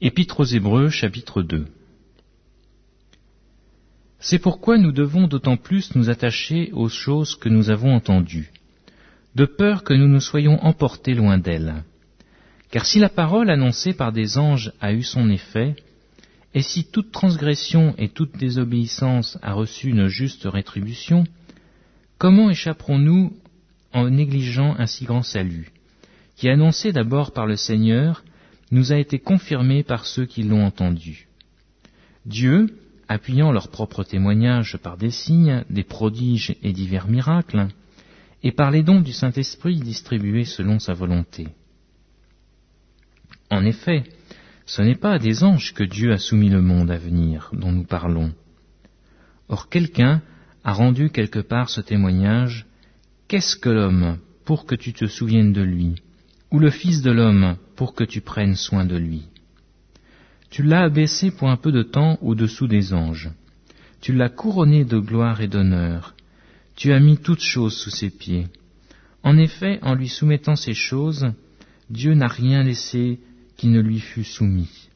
Épître aux Hébreux chapitre 2 C'est pourquoi nous devons d'autant plus nous attacher aux choses que nous avons entendues, de peur que nous ne soyons emportés loin d'elles. Car si la parole annoncée par des anges a eu son effet, et si toute transgression et toute désobéissance a reçu une juste rétribution, comment échapperons-nous en négligeant un si grand salut, qui annoncé d'abord par le Seigneur, nous a été confirmé par ceux qui l'ont entendu. Dieu, appuyant leur propre témoignage par des signes, des prodiges et divers miracles, et par les dons du Saint-Esprit distribués selon sa volonté. En effet, ce n'est pas à des anges que Dieu a soumis le monde à venir dont nous parlons. Or quelqu'un a rendu quelque part ce témoignage, Qu'est-ce que l'homme pour que tu te souviennes de lui? Ou le Fils de l'homme pour que tu prennes soin de lui. Tu l'as abaissé pour un peu de temps au-dessous des anges. Tu l'as couronné de gloire et d'honneur. Tu as mis toutes choses sous ses pieds. En effet, en lui soumettant ces choses, Dieu n'a rien laissé qui ne lui fût soumis.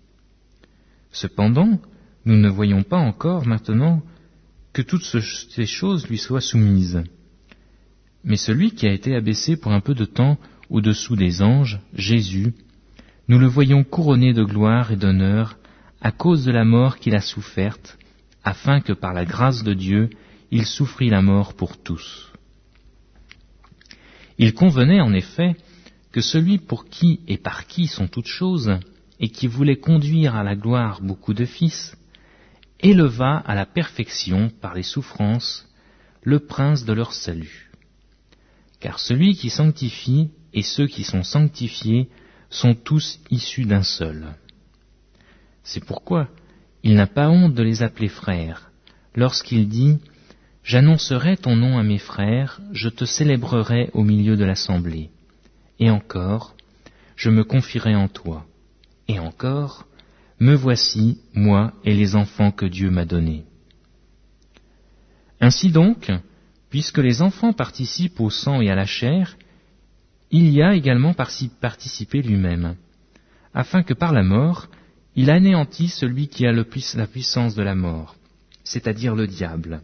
Cependant, nous ne voyons pas encore maintenant que toutes ces choses lui soient soumises. Mais celui qui a été abaissé pour un peu de temps au-dessous des anges, Jésus, nous le voyons couronné de gloire et d'honneur à cause de la mort qu'il a soufferte, afin que par la grâce de Dieu, il souffrit la mort pour tous. Il convenait en effet que celui pour qui et par qui sont toutes choses, et qui voulait conduire à la gloire beaucoup de fils, éleva à la perfection par les souffrances le prince de leur salut. Car celui qui sanctifie et ceux qui sont sanctifiés sont tous issus d'un seul. C'est pourquoi il n'a pas honte de les appeler frères, lorsqu'il dit J'annoncerai ton nom à mes frères, je te célébrerai au milieu de l'assemblée. Et encore, je me confierai en toi. Et encore, me voici, moi et les enfants que Dieu m'a donnés. Ainsi donc, puisque les enfants participent au sang et à la chair, il y a également participé lui-même, afin que par la mort, il anéantisse celui qui a la puissance de la mort, c'est-à-dire le diable,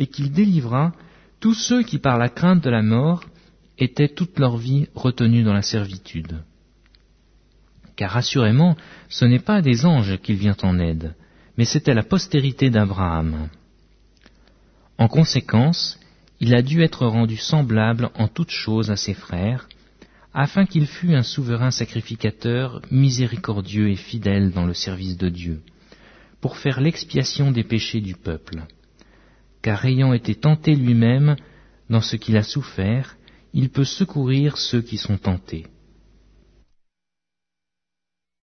et qu'il délivra tous ceux qui par la crainte de la mort étaient toute leur vie retenus dans la servitude. Car assurément, ce n'est pas des anges qu'il vient en aide, mais c'était la postérité d'Abraham. En conséquence, il a dû être rendu semblable en toutes choses à ses frères, afin qu'il fût un souverain sacrificateur miséricordieux et fidèle dans le service de Dieu, pour faire l'expiation des péchés du peuple. Car ayant été tenté lui-même dans ce qu'il a souffert, il peut secourir ceux qui sont tentés.